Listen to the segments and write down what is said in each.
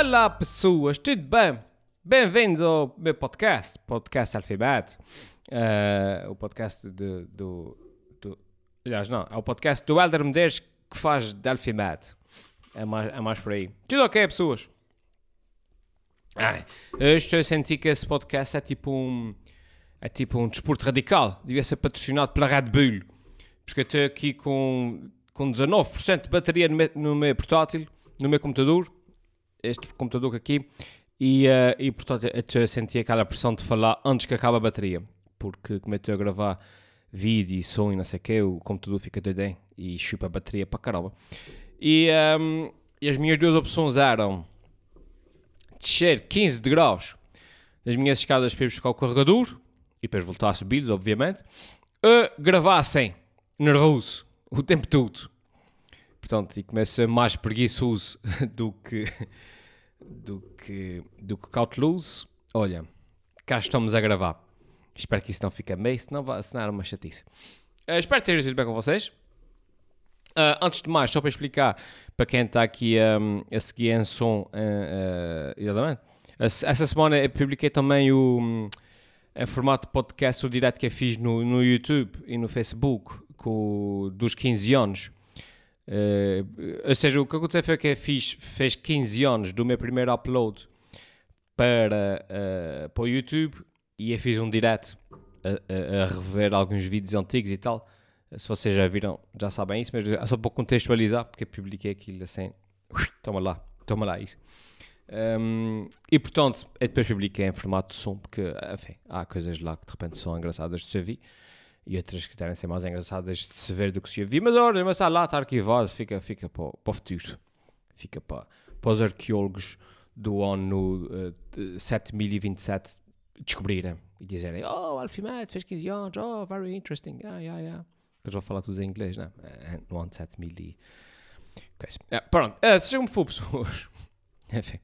Olá pessoas, tudo bem? Bem-vindos ao meu podcast, Podcast Alfabeto. Uh, o podcast de, do, do. Aliás, não, é o podcast do Helder Medeiros que faz de alfabeto. É mais, é mais por aí. Tudo ok, pessoas? Eu estou a sentir que esse podcast é tipo um. É tipo um desporto radical. Devia ser patrocinado pela Red Bull. Porque eu estou aqui com, com 19% de bateria no meu, no meu portátil, no meu computador. Este computador aqui. E, uh, e portanto eu sentir aquela pressão de falar antes que acabe a bateria. Porque como eu estou a gravar vídeo e som e não sei o quê, o computador fica doidão e chupa a bateria para caramba. E, um, ehm, e as minhas duas opções eram descer 15 graus das minhas escadas para ir buscar o carregador e depois voltar a subir, obviamente, a gravar sem, nervoso, o tempo todo. Portanto, e começo a mais preguiçoso do que, do que, do que cauteloso. Olha, cá estamos a gravar. Espero que isso não fique meio, senão vai assinar uma chatice. Uh, espero ter sido bem com vocês. Uh, antes de mais, só para explicar para quem está aqui um, a seguir em som, uh, exatamente. Essa semana eu publiquei também o, um, em formato podcast o direto que eu fiz no, no YouTube e no Facebook com, dos 15 anos. Uh, ou seja, o que aconteceu foi que fiz, fez 15 anos do meu primeiro upload para, uh, para o YouTube e eu fiz um direto a, a, a, rever alguns vídeos antigos e tal. Se vocês já viram, já sabem isso, mas é só para contextualizar, porque publiquei aquilo assim. Toma lá, toma lá isso. Um, e portanto, eu depois publiquei em formato de som, porque enfim, há coisas lá que de repente são engraçadas de se ouvir e outras que devem ser mais engraçadas de se ver do que se ouvir. Mas olha, mas está lá, está arquivado, fica, fica para, para o futuro, fica para, para os arqueólogos do ano uh, 7027 descobrirem e dizerem: Oh, Alfimet fez 15 anos, oh, very interesting, yeah, yeah, yeah. Eles vão falar tudo em inglês, não é? No ano 7000 e. Okay. pronto, uh, seja como for, pessoas. Enfim.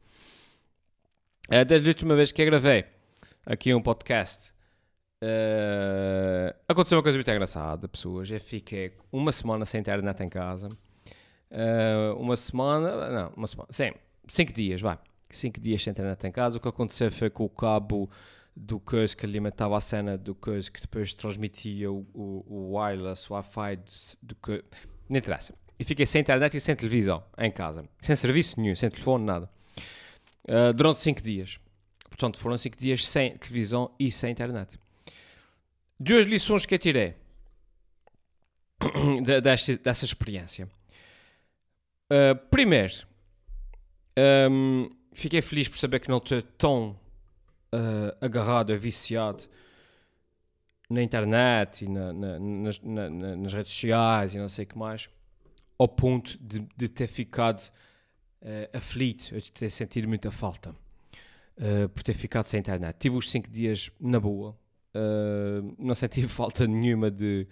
Uh, desde a última vez que eu gravei aqui um podcast, uh, aconteceu uma coisa muito engraçada, pessoas. Eu fiquei uma semana sem internet em casa. Uh, uma semana, não, uma semana, sim, cinco dias, vai. Cinco dias sem internet em casa. O que aconteceu foi com o cabo do coisa que alimentava a cena do coisa que depois transmitia o, o, o wireless, o Wi-Fi do, do que. Não interessa. E fiquei sem internet e sem televisão em casa. Sem serviço nenhum, sem telefone, nada. Uh, durante 5 dias. Portanto, foram 5 dias sem televisão e sem internet. Duas lições que eu tirei dessa, dessa experiência. Uh, primeiro, um, fiquei feliz por saber que não estou tão uh, agarrado, viciado na internet e na, na, nas, na, nas redes sociais e não sei o que mais, ao ponto de, de ter ficado uh, aflito, de ter sentido muita falta uh, por ter ficado sem internet. Tive os 5 dias na boa, não senti falta nenhuma de,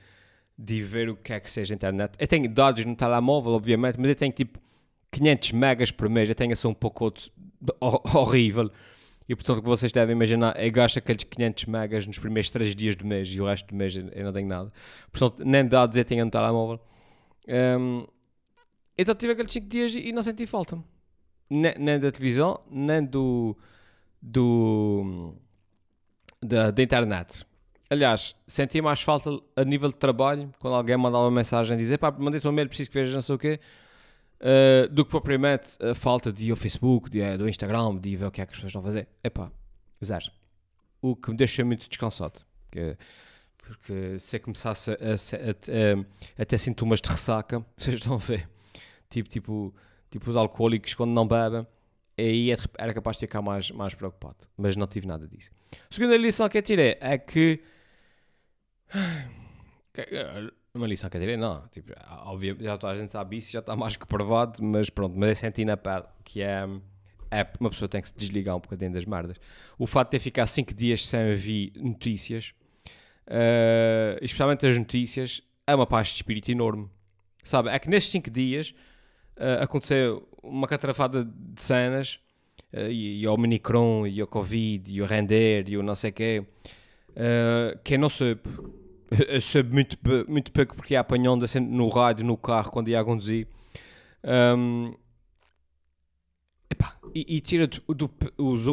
de ver o que é que seja internet. Eu tenho dados no telemóvel, obviamente, mas eu tenho tipo 500 megas por mês, eu tenho assim um pouco horrível. E portanto, o que vocês devem imaginar é gasto aqueles 500 megas nos primeiros 3 dias do mês e o resto do mês eu não tenho nada. Portanto, nem dados eu tenho no telemóvel. Um, então tive aqueles 5 dias e não senti falta. Nem, nem da televisão, nem do. do da, da internet. Aliás, senti mais falta a nível de trabalho quando alguém mandava uma mensagem a dizer pá, mandei-te um mail, preciso que vejas não sei o quê uh, do que propriamente a falta de ir ao Facebook, de, do Instagram, de ver o que é que as pessoas estão a fazer. Epá, zero. O que me deixa muito descansado. Porque, porque se eu começasse a, a, a, a, ter sintomas de ressaca, vocês estão a ver, tipo, tipo, tipo os alcoólicos quando não bebem, aí é era capaz de ficar mais, mais preocupado. Mas não tive nada disso. A segunda lição que eu tirei é que uma lição que eu tirei, não. Tipo, óbvio, já toda a gente sabe isso, já está mais que provado, mas pronto, mas eu senti na pele que é, é uma pessoa tem que se desligar um bocadinho das merdas. O fato de ter ficado 5 dias sem ouvir notícias, uh, especialmente as notícias, é uma paz de espírito enorme. Sabe? É que nestes 5 dias uh, aconteceu uma catrafada de cenas, uh, e, e o Minicron, e o Covid, e o Render, e o não sei quê, uh, que eu não soube eu soube muito, muito pouco porque ia apanhando no rádio, no carro, quando ia a conduzir. Um, epá, e, e tira do, do,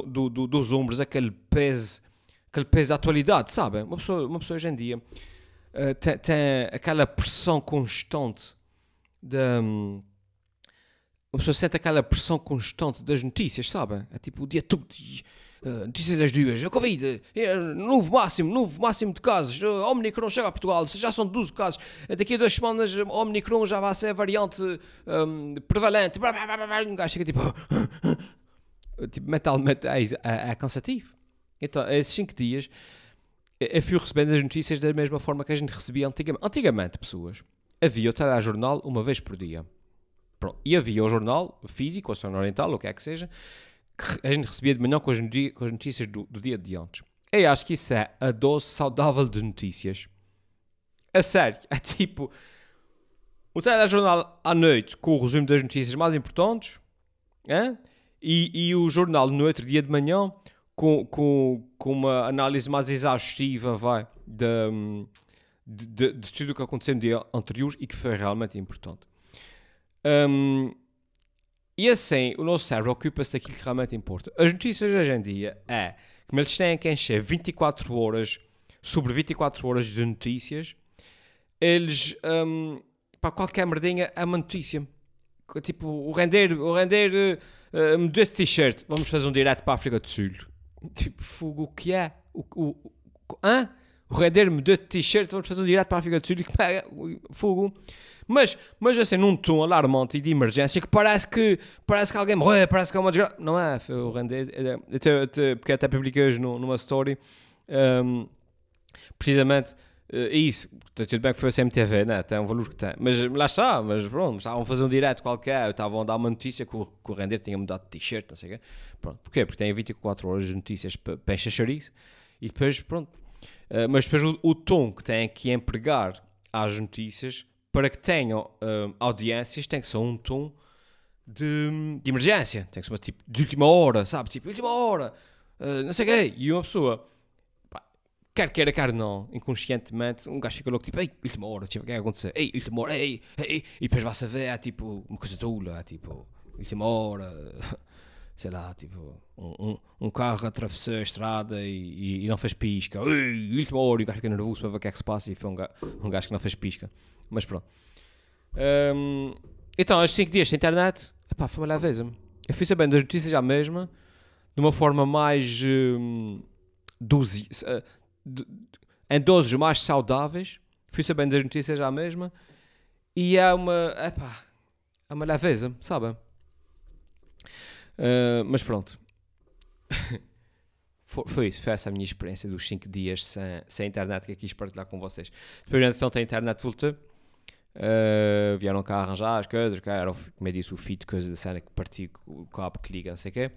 do, do, dos ombros aquele peso, aquele peso da atualidade, sabe? Uma pessoa, uma pessoa hoje em dia uh, tem, tem, aquela pressão constante da. Um, uma pessoa sente aquela pressão constante das notícias, sabe? É tipo o dia todo. Uh, notícias das duas, a Covid, é, novo máximo, novo máximo de casos, uh, Omicron chega a Portugal, já são 12 casos, uh, daqui a duas semanas Omicron já vai ser a variante um, prevalente, um gajo chega tipo, tipo mentalmente é, é, é, cansativo. Então, esses 5 dias eu fui recebendo as notícias da mesma forma que a gente recebia antigamente. Antigamente, pessoas, havia o telejornal uma vez por dia. Pronto. E havia o jornal físico, ou sonoro oriental, o que é que seja, que a gente recebia de manhã com as, com as notícias do, do, dia de ontem. Eu acho que isso é a dose saudável de notícias. A sério, é tipo o telejornal à noite com o resumo das notícias mais importantes é? e, e o jornal no outro dia de manhã com, com, com uma análise mais exaustiva vai, de, de, de, de tudo o que aconteceu no dia anterior e que foi realmente importante. Um, e assim, o nosso cérebro ocupa-se daquilo que realmente importa. As notícias hoje em dia é que eles têm que encher 24 horas sobre 24 horas de notícias, eles, um, para qualquer merdinha, é uma notícia. Tipo, o render, o render uh, mudou de t-shirt, vamos fazer um direto para a África do Sul. Tipo, fogo, o que é? O, o, o, hã? O render mudou de t-shirt, vamos fazer um direto para a África do Sul. Fogo. Mas, mas assim, num tom alarmante e de emergência que parece que, parece que alguém morreu, parece que é uma desgraça. Não é, o render. Até, até, porque até publiquei hoje numa story. Um, precisamente é isso, tudo bem que foi a CMTV, né? tem um valor que tem, mas lá está, mas pronto, estavam a fazer um direto qualquer, estavam a dar uma notícia que o, que o render tinha mudado de t-shirt, não sei o quê. Pronto, porquê? Porque tem 24 horas de notícias para encher e depois, pronto. Uh, mas depois o, o, tom que tem que empregar às notícias para que tenham uh, audiências tem que ser um tom de, de emergência, tem que ser uma tipo de última hora, sabe? Tipo, última hora, uh, não sei o quê. E uma pessoa, pá, quer queira, quer não, inconscientemente, um gajo fica louco, tipo, ei, última hora, tipo, o que é que aconteceu? Ei, última hora, ei, ei, e depois vai-se a ver, é tipo, uma coisa tula, é tipo, última hora, sei lá, tipo, um, um, um carro atravessou a estrada e, e, e não fez pisca, ei, última hora, e o gajo fica nervoso para ver o que é que se passa e foi um gajo, um gajo que não fez pisca. Mas pronto. Um, então, os 5 dias sem internet, epá, foi uma leveza. Eu fui sabendo das notícias já mesma, de uma forma mais. Um, dozi, uh, em doses mais saudáveis. Fui sabendo das notícias já mesma. E é uma. Epá, é uma leveza, sabe? Uh, mas pronto. foi, foi, isso, foi essa a minha experiência dos 5 dias sem, sem internet que eu quis partilhar com vocês. Depois, então, tem internet, voltou. Uh, vieram cá arranjar as coisas, cá como eu disse, o fito, coisa da cena que partiu, o cabo que liga, não sei o quê.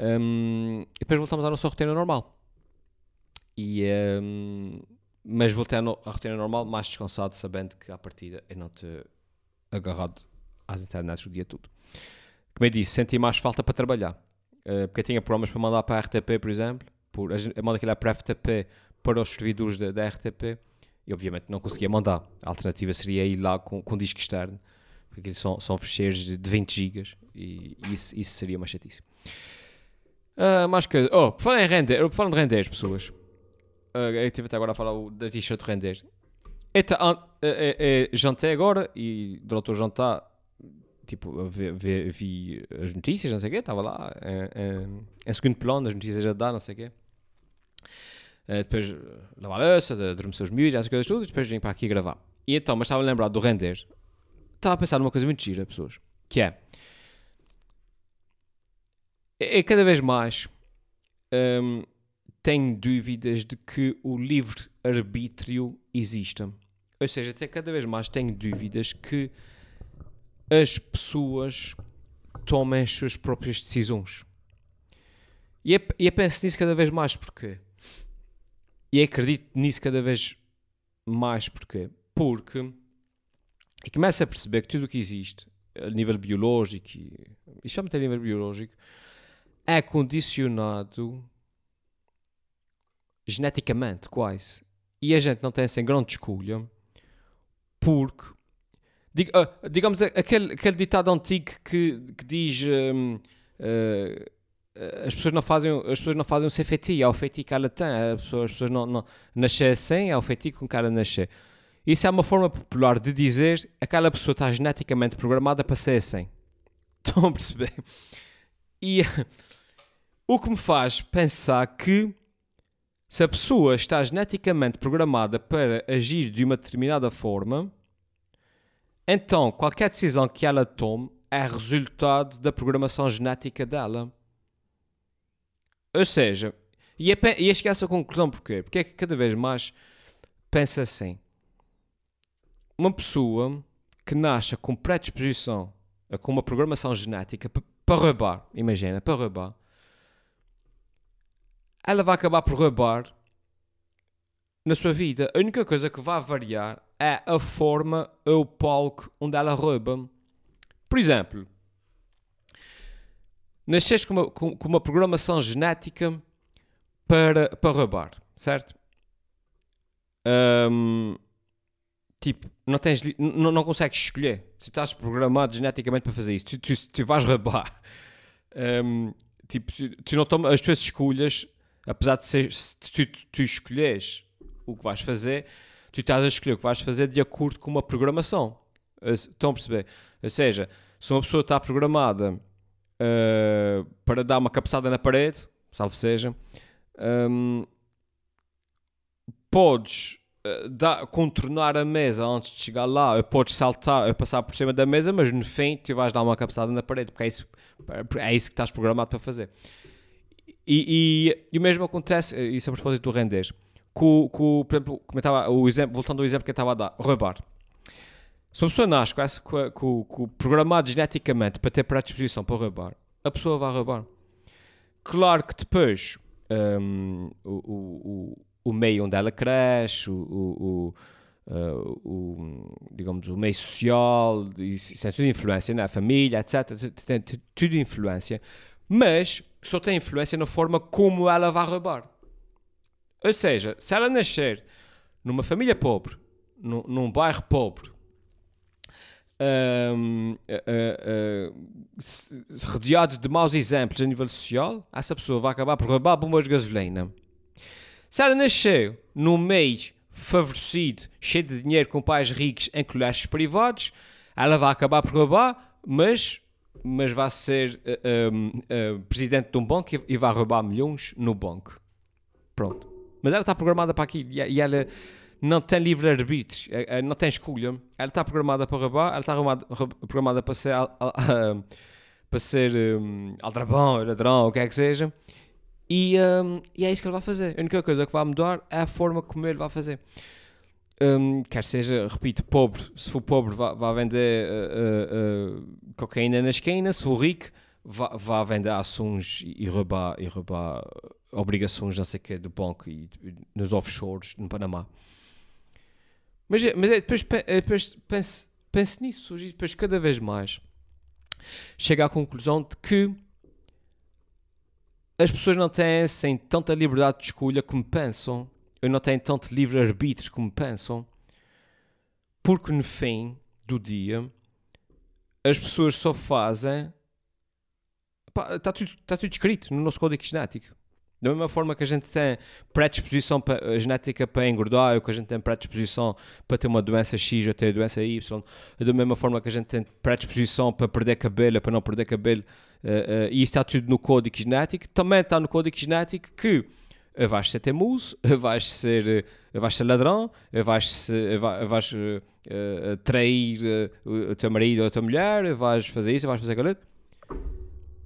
Um, e depois voltamos à nossa rotina normal. E, um, mas voltei à, à rotina normal, mais descansado, sabendo que à partida eu não te agarrado às internets o dia todo. Como eu disse, senti mais falta para trabalhar. Uh, porque eu tinha programas para mandar para a RTP, por exemplo. Por, eu mando aquilo para a FTP para os servidores da, RTP e obviamente não conseguia mandar. A alternativa seria ir lá com, com disco externo, porque são, são fecheiros de, de 20 GB e isso, isso seria uma chatice. Uh, mais que. Oh, por falar em render, por falar de render, pessoas. Uh, eu estive até agora a falar da t-shirt de render. Uh, jantei agora e durante o jantar, tipo, vi, vi, vi as notícias, não sei o quê, estava lá, em, em segundo plano, as notícias a dar, não sei o quê. Uh, depois lavar a louça, adormecer os miúdos, essas coisas tudo, depois vim para aqui gravar. E então, mas estava a lembrar do render, estava a pensar numa coisa muito gira, pessoas, que é, é, é cada vez mais um, tenho dúvidas de que o livre-arbítrio exista. Ou seja, até cada vez mais tenho dúvidas que as pessoas tomem as suas próprias decisões. E, é, e eu penso nisso cada vez mais, porque e acredito nisso cada vez mais. Porquê? Porque e começo a perceber que tudo o que existe a nível biológico, e, especialmente a nível biológico, é condicionado geneticamente, quase. E a gente não tem essa grande escolha porque, dig, uh, digamos, aquele, aquele ditado antigo que, que diz um, uh, as pessoas não fazem as pessoas não fazem o seu feitiço, é feitiço que ela tem, as pessoas, as pessoas não, não nascer assim, é o feitiço com que ela nascer. Isso é uma forma popular de dizer que aquela pessoa está geneticamente programada para ser assim. Estão a perceber? E o que me faz pensar que se a pessoa está geneticamente programada para agir de uma determinada forma, então qualquer decisão que ela tome é resultado da programação genética dela. Ou seja, e é, e é chegar a essa conclusão porquê? Porque é que cada vez mais pensa assim. Uma pessoa que nasce com predisposição, com uma programação genética para roubar, imagina, para roubar, ela vai acabar por roubar na sua vida. A única coisa que vai variar é a forma ou o palco onde ela rouba. Por exemplo, nasces com uma, com, com uma programação genética para, para roubar, certo? Um, tipo, não, tens, não, não consegues escolher. Tu estás programado geneticamente para fazer isso. Tu, tu, tu vais roubar. Um, tipo, tu, tu não tomas as tuas escolhas apesar de ser, tu, tu escolheres o que vais fazer, tu estás a escolher o que vais fazer de acordo com uma programação. Estão a perceber? Ou seja, se uma pessoa está programada uh, para dar uma cabeçada na parede, salve seja, um, podes uh, dar, contornar a mesa antes de chegar lá, podes saltar, passar por cima da mesa, mas no fim tu vais dar uma cabeçada na parede, porque é isso, é isso que estás programado para fazer. E, e, e, o mesmo acontece, eh, isso a propósito do render, com, com, por exemplo, comentava, o exemplo, voltando ao exemplo que eu estava a dar, roubar. Se uma pessoa nasce com, com, com, programado geneticamente para ter predisposição para roubar, a pessoa vai roubar. Claro que depois um, o, o, o, meio onde ela cresce, o, o, uh, o, digamos, o meio social, isso é tudo influência, né? a família, etc. Tem tudo influência. Mas só tem influência na forma como ela vai roubar. Ou seja, se ela nascer numa família pobre, num, num bairro pobre, um, uh, uh, rodeado de maus exemplos a nível social, essa pessoa vai acabar por roubar bombas de gasolina. Se ela nasceu num meio favorecido, cheio de dinheiro, com pais ricos em colégios privados, ela vai acabar por roubar, mas mas vai ser uh, um, uh, presidente de um banco e, vai roubar milhões no banco. Pronto. Mas ela está programada para aquilo e, ela não tem livre-arbítrio, eh, não tem escolha. Ela está programada para roubar, ela está programada para ser, para ser um, aldrabão, ladrão, o que é que seja. E, um, e é isso que ele vai fazer. A única coisa que vai mudar é a forma como ele vai fazer um, quer seja, repito, pobre, se for pobre, vá, vá vender uh, uh, cocaína na esquina, se for rico, vá, vá vender ações e roubar, e roubar obrigações, não sei o que, do banco e, nos offshores no Panamá. Mas, mas é, depois, depois pense, nisso, e depois cada vez mais chega à conclusão de que as pessoas não têm assim, tanta liberdade de escolha como pensam eu não tenho tanto livre-arbítrio como pensam, porque no fim do dia as pessoas só fazem. Está tudo, tá tudo escrito no nosso código genético. Da mesma forma que a gente tem predisposição para, genética para engordar, ou que a gente tem predisposição para ter uma doença X ou ter doença Y, da mesma forma que a gente tem predisposição para perder cabelo, para não perder cabelo, uh, uh, e isso está tudo no código genético, também está no código genético que vais ser teimoso, vais ser, vais ser ladrão, vais, ser, vais uh, trair o teu marido ou a tua mulher, vais fazer isso, vais fazer aquilo.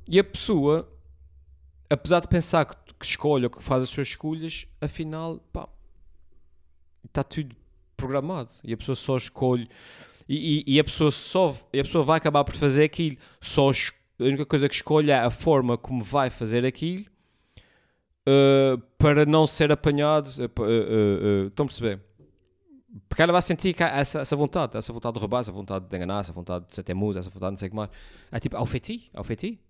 E a pessoa, apesar de pensar que, que escolhe ou que faz as suas escolhas, afinal, pá, está tudo programado. E a pessoa só escolhe. E, e, e, a pessoa só a pessoa vai acabar por fazer aquilo. Só a única coisa que escolhe é a forma como vai fazer aquilo uh, para não ser apanhado. Uh, uh, estão a perceber? Porque ela vai sentir que essa, essa vontade, essa vontade de roubar, essa vontade de enganar, essa vontade de ser teimoso, essa vontade de não sei o que mais. É tipo, ao feiti, ao feiti.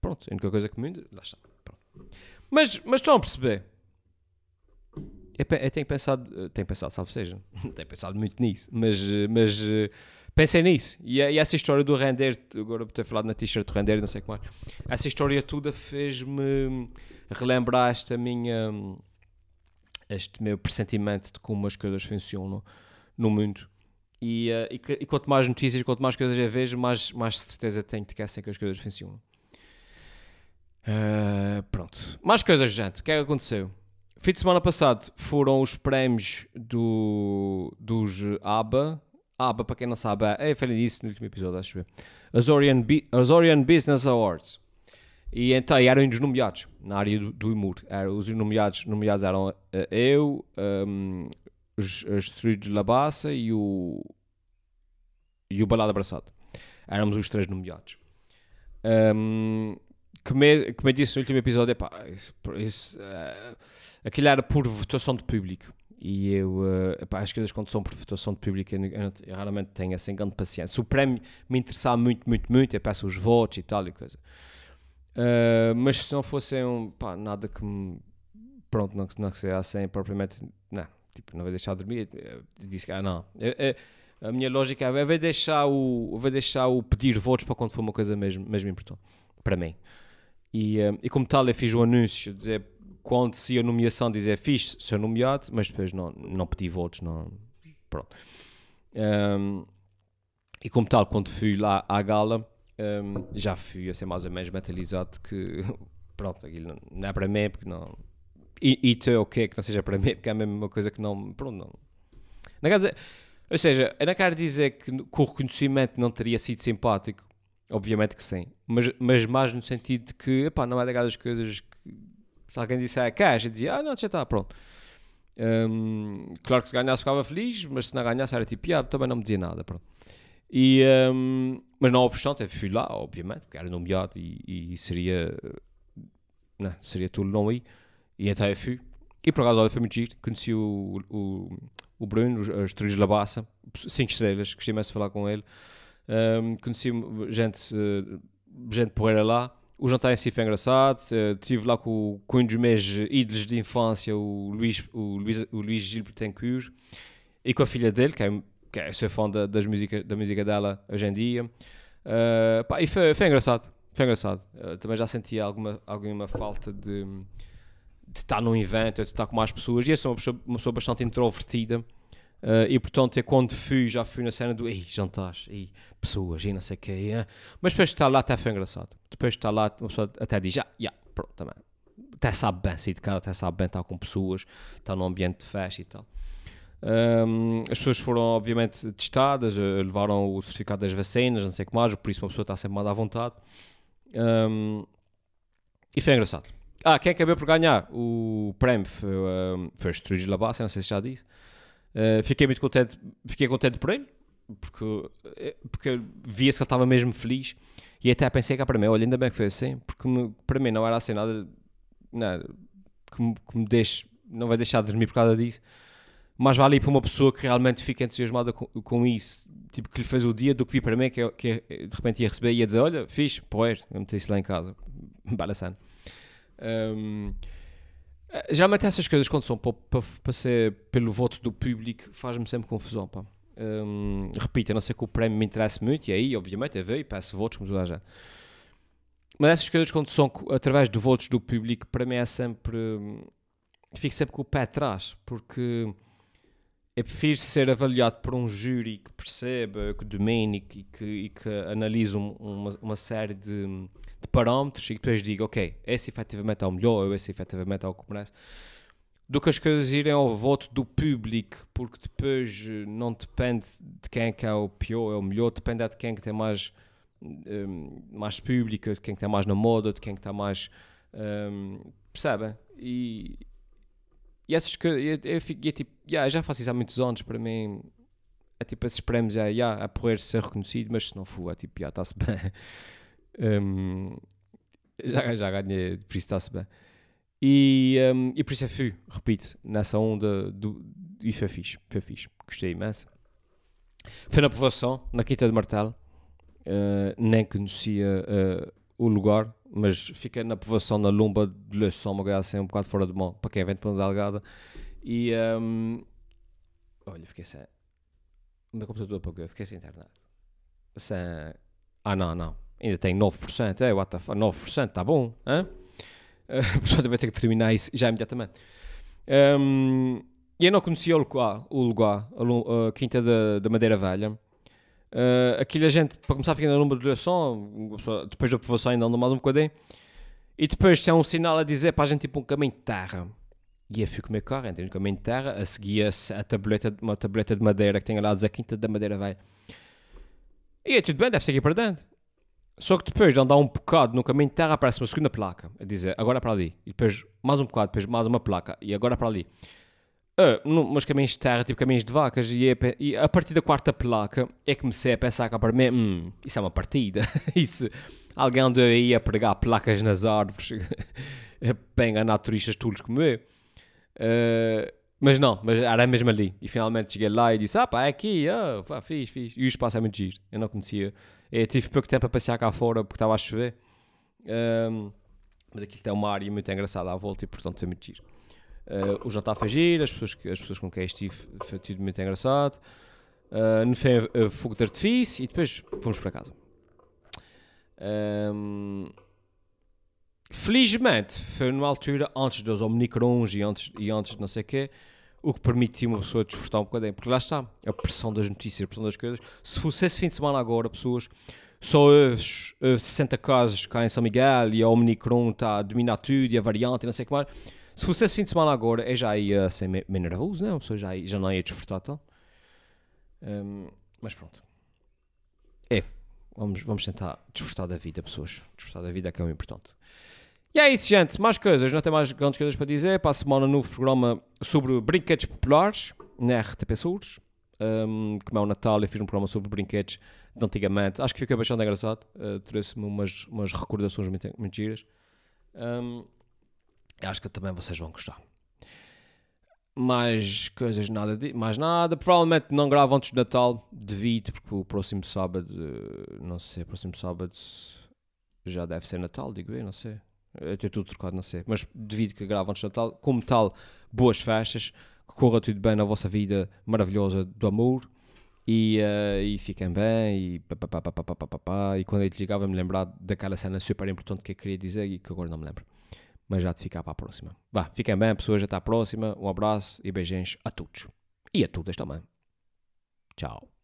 Pronto, a única coisa que muda, lá está. Pronto. Mas, mas estão a perceber? Eu, eu tenho pensado, tenho pensado, salve seja, tenho pensado muito nisso, mas, mas pensei nisso. E, e, essa história do render, agora por ter falado na t-shirt do render, não sei como é. Essa história toda fez-me relembrar esta minha. Este meu pressentimento de como as coisas funcionam no mundo. E, e, e, quanto mais notícias, quanto mais coisas eu vejo, mais, mais certeza tenho de que é assim que as coisas funcionam. Uh, pronto. Mais coisas, gente. O que é que aconteceu? Fim de semana passado foram os prémios do, dos ABBA, ABBA, para quem não sabe, é, falei disso no último episódio, acho eu. Azorian, Azorian Business Awards. E então eram os nomeados na área do, do humor. Eram, os nomeados, nomeados eram uh, eu, um, os, os de Labassa e o, e o Balado Abraçado. Éramos os três nomeados. Um, que, me, que me disse no último episódio, epá, isso, isso, uh, aquilo era por votação de público. E eu, uh, epá, as coisas quando são por votação de público, eu, eu, eu raramente tenho essa grande paciência. Se o prémio me interessar muito, muito, muito, eu peço os votos e tal e coisa. Uh, mas se não fossem um, pá, nada que me, pronto, não, não assim propriamente, não, tipo, não vai deixar de dormir, eu disse que, ah, não. Eu, eu, a minha lógica é, vai deixar o, vai deixar o pedir votos para quando for uma coisa mesmo, mesmo importante, para mim. E, uh, e como tal, eu fiz um anúncio, dizer quando se a nomeação dizer fixe, sou nomeado, mas depois não, não pedi votos, não, pronto. Um, e como tal, quando fui lá à gala, um, já fui a ser mais ou menos mentalizado que, pronto, aquilo não é para mim, porque não... E, e tu é ok que não seja para mim, porque é a mesma coisa que não, pronto, não... Não ou seja, eu não quero dizer que, que o reconhecimento não teria sido simpático, obviamente que sim, mas, mas mais no sentido de que, não é daquelas coisas que se alguém disser cash, eu dizia, ah, não, já está, pronto. Um, claro que se ganhasse ficava feliz, mas se não ganhasse era tipo, ah, também não me dizia nada, pronto. E, um, mas não obstante, fui lá, obviamente, porque era nomeado e, e seria, não, seria tudo não ir. E até fui. E por acaso, olha, foi muito giro. Conheci o, o, o Bruno, os Trujos da Bassa, 5 estrelas, gostei mais de falar com ele. Um, conheci gente, gente porreira lá o jantar em si foi engraçado. Uh, estive lá com, com um dos meus ídolos de infância, o Luís, o Luís, o Luís Gil Betancourt, e com a filha dele, que é, que é sou fã da, das música, da música dela hoje em dia. Uh, pá, e foi, foi engraçado. Foi engraçado. Uh, também já senti alguma, alguma falta de, de estar num evento, de estar com mais pessoas. E eu sou uma pessoa, uma pessoa bastante introvertida. Uh, e portanto, é quando fui, já fui na cena do ei, jantares, ei, pessoas, e não sei o quê. É. Mas depois de estar lá até foi engraçado. Depois de estar lá, uma pessoa até diz, já, já, pronto, também. Até sabe bem sair de casa, até sabe bem estar com pessoas, estar num ambiente de festa e tal. Um, as pessoas foram, obviamente, testadas, uh, levaram o certificado das vacinas, não sei o que mais, por isso uma pessoa está sempre mais à vontade. Um, e foi engraçado. Ah, quem acabou por ganhar o prémio foi, um, foi o Estrúdio Labassa, não sei se já disse. Uh, fiquei muito contente, fiquei contente por ele, porque, eh, porque via-se que ele estava mesmo feliz. E até pensei que para mim, olha, ainda bem que foi assim, porque me, para mim não era assim nada, que, me, que me deixe, não vai deixar de dormir por causa disso. Mas vale para uma pessoa que realmente fica entusiasmada com, com isso, tipo que lhe fez o dia, do que vi para mim, que, que de repente ia receber e ia dizer: Olha, fixe, poer, eu meti isso lá em casa, a um, eh, Geralmente essas coisas, quando são para, para, para ser pelo voto do público, faz-me sempre confusão. Pá. Um, repito, a não ser que o prémio me interesse muito, e aí, obviamente, eu vejo e peço votos, como toda a gente. Mas essas coisas, quando são através de votos do público, para mim é sempre. Fico sempre com o pé atrás, porque eu prefiro ser avaliado por um júri que perceba, que domine e que, e que analise uma, uma série de de parâmetros e depois digo, ok, esse efetivamente é o melhor ou esse efetivamente é o que merece, do que as coisas irem ao voto do público, porque depois eh, não depende de quem é que é o pior ou o melhor, depende de quem é que tem mais, um, mais público, de quem é que tem mais na moda, de quem é que está mais. Um, percebem? E, e essas coisas, eu, eu, eu, tipo, yeah, já faço isso há muitos anos, para mim é tipo esses prémios, é, yeah, a poder ser reconhecido, mas se não for, é tipo, já está-se bem. Um, já, já ganhei, por isso está-se bem. E, um, e por isso é fui, repito, nessa onda do, e foi fixe, foi fixe, gostei imenso. Foi na povoação, na Quinta de Martelo, uh, nem conhecia uh, o lugar, mas fiquei na povoação, na Lumba de Le Somme, assim, um bocado fora de mão, para quem é vento para Delgada. E, um, olha, fiquei sem, o meu computador apagou, fiquei sem internet. Se... Ah, não, não. Ainda tem 9%. É, what the fuck? 9%, tá bom. Hã? Uh, portanto, vai ter que terminar isso já imediatamente. Um, eu não conhecia o lugar, o lugar a, a Quinta da, da Madeira Velha. Uh, aquilo a gente, para começar, fica na número de duração, depois da aprovação ainda anda mais um bocadinho. E depois tem um sinal a dizer para a gente tipo um caminho de terra. E eu fui comer carro, entrei no caminho de terra, a seguir a tableta, uma tableta de madeira que tem lá a dizer Quinta da Madeira Velha. E é tudo bem, deve seguir para dentro. Só que depois de andar um bocado no caminho de terra aparece uma segunda placa a dizer agora para ali. E depois mais um bocado, depois mais uma placa e agora para ali. Uh, no, caminhos de terra, tipo caminhos de vacas, e, é, e, a partir da quarta placa é que comecei a pensar cá para mim: hum, isso é uma partida. isso, alguém andou aí a pregar placas nas árvores para enganar turistas todos como eu. Uh, mas não, mas era mesmo ali. E finalmente cheguei lá e disse: Ah, pá, é aqui, oh, pá, fiz, fiz. E o espaço é muito giro. Eu não conhecia. Eu tive pouco tempo a passear cá fora porque estava a chover. Um, mas aquilo tem uma área muito engraçada à volta e portanto foi muito giro. Uh, o jantar foi giro, as pessoas, as pessoas com quem estive foi tudo muito engraçado. Uh, no fim, fogo de artifício e depois fomos para casa. Um, felizmente, foi numa altura antes dos Omnicrons e antes, e antes de não sei o quê, o que permitiu uma pessoa desfrutar um bocadinho. Porque lá está, a pressão das notícias, a pressão das coisas. Se fosse esse fim de semana agora, pessoas, só os 60 casos cá em São Miguel e a Omnicron está a dominar tudo e a variante e não sei o que mais se fosse esse fim de semana agora, eu já ia ser meio nervoso, não? A pessoa já, já não ia desfrutar tal. Um, mas pronto. É. Vamos, vamos tentar desfrutar da vida, pessoas. Desfrutar da vida é que é o importante. E é isso, gente. Mais coisas. Não tem mais grandes coisas para dizer. Para a semana, novo programa sobre brinquedos populares na RTP Surdos. Um, como é o Natal, eu fiz um programa sobre brinquedos de antigamente. Acho que fica bastante engraçado. Uh, Trouxe-me umas, umas recordações muito, muito giras. Um, Acho que também vocês vão gostar. Mais coisas, nada de, mais nada. Provavelmente não gravo antes do Natal, devido, porque o próximo sábado, não sei, próximo sábado já deve ser Natal, digo eu, não sei. Eu tenho tudo trocado, não sei. Mas devido que gravo antes do Natal, como tal, boas festas, que corra tudo bem na vossa vida maravilhosa do amor e, uh, e fiquem bem e pá, e quando eu te ligava me lembrar daquela cena super importante que eu queria dizer e que agora não me lembro mas já de ficar para a próxima. Vá, fiquem bem, pessoas, até à próxima. Um abraço e beijinhos a todos. E a todas também. Tchau.